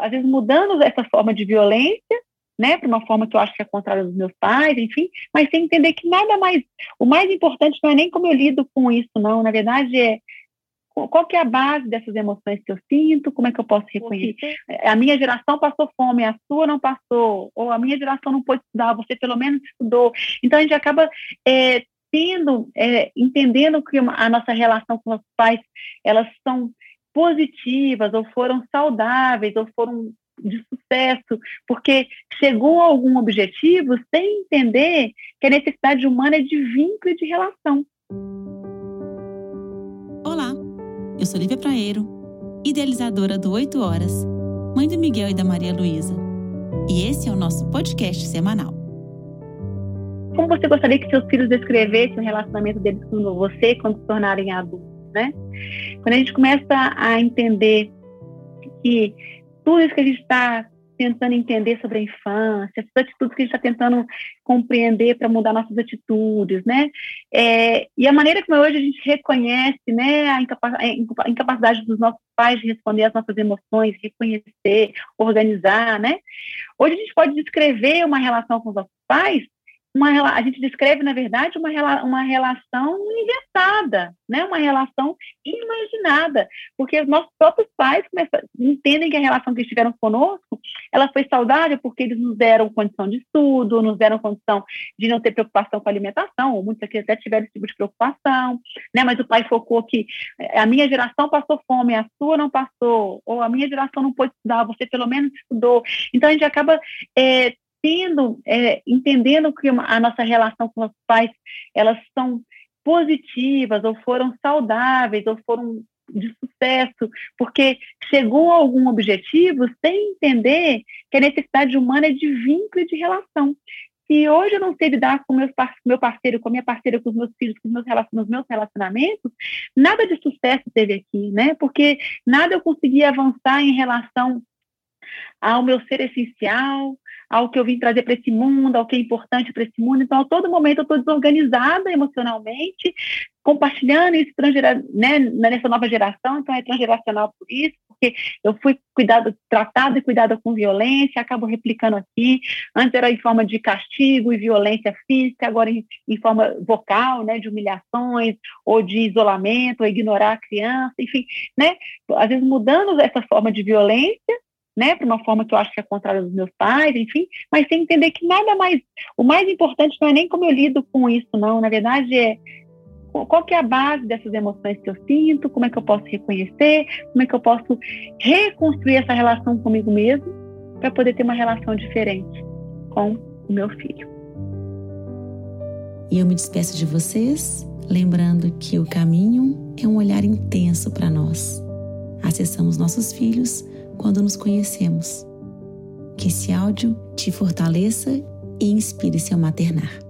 às vezes mudando essa forma de violência, né, para uma forma que eu acho que é contrária dos meus pais, enfim, mas sem entender que nada mais, o mais importante não é nem como eu lido com isso, não, na verdade é qual que é a base dessas emoções que eu sinto, como é que eu posso reconhecer? A minha geração passou fome, a sua não passou, ou a minha geração não pôde estudar, você pelo menos estudou. Então a gente acaba é, tendo, é, entendendo que a nossa relação com os pais, elas são positivas, ou foram saudáveis, ou foram de sucesso, porque chegou a algum objetivo sem entender que a necessidade humana é de vínculo e de relação. Olá, eu sou Lívia Praeiro, idealizadora do 8 Horas, mãe do Miguel e da Maria Luísa. E esse é o nosso podcast semanal. Como você gostaria que seus filhos descrevessem o relacionamento deles com você quando se tornarem adultos, né? Quando a gente começa a entender que tudo isso que a gente está tentando entender sobre a infância, essas atitudes que a gente está tentando compreender para mudar nossas atitudes, né? É, e a maneira como hoje a gente reconhece, né, a, incapacidade dos nossos pais de responder às nossas emoções, reconhecer, organizar, né? Hoje a gente pode descrever uma relação com os nossos pais uma, a gente descreve, na verdade, uma, uma relação inventada, né? uma relação imaginada, porque os nossos próprios pais começam, entendem que a relação que eles tiveram conosco, ela foi saudável porque eles nos deram condição de estudo, nos deram condição de não ter preocupação com a alimentação, ou muitos aqui até tiveram esse tipo de preocupação, né? mas o pai focou que a minha geração passou fome, a sua não passou, ou a minha geração não pôde estudar, você pelo menos estudou. Então, a gente acaba é, tendo, é, entendendo que a nossa relação com os pais, elas são positivas, ou foram saudáveis, ou foram de sucesso, porque chegou a algum objetivo sem entender que a necessidade humana é de vínculo e de relação. Se hoje eu não sei lidar com meus, meu parceiro, com a minha parceira, com os meus filhos, com os meus, nos meus relacionamentos, nada de sucesso teve aqui, né? Porque nada eu consegui avançar em relação ao meu ser essencial, ao que eu vim trazer para esse mundo, ao que é importante para esse mundo. Então, a todo momento eu estou desorganizada emocionalmente, compartilhando isso né, nessa nova geração, então é transgeracional por isso, porque eu fui cuidado, tratada e cuidada com violência, acabo replicando aqui. Antes era em forma de castigo e violência física, agora em, em forma vocal, né, de humilhações, ou de isolamento, ou ignorar a criança, enfim, né? Às vezes mudando essa forma de violência né, para uma forma que eu acho que é contrária dos meus pais, enfim, mas sem entender que nada mais, o mais importante não é nem como eu lido com isso, não, na verdade é qual que é a base dessas emoções que eu sinto, como é que eu posso reconhecer, como é que eu posso reconstruir essa relação comigo mesmo para poder ter uma relação diferente com o meu filho. E eu me despeço de vocês, lembrando que o caminho é um olhar intenso para nós. Acessamos nossos filhos quando nos conhecemos. Que esse áudio te fortaleça e inspire seu maternar.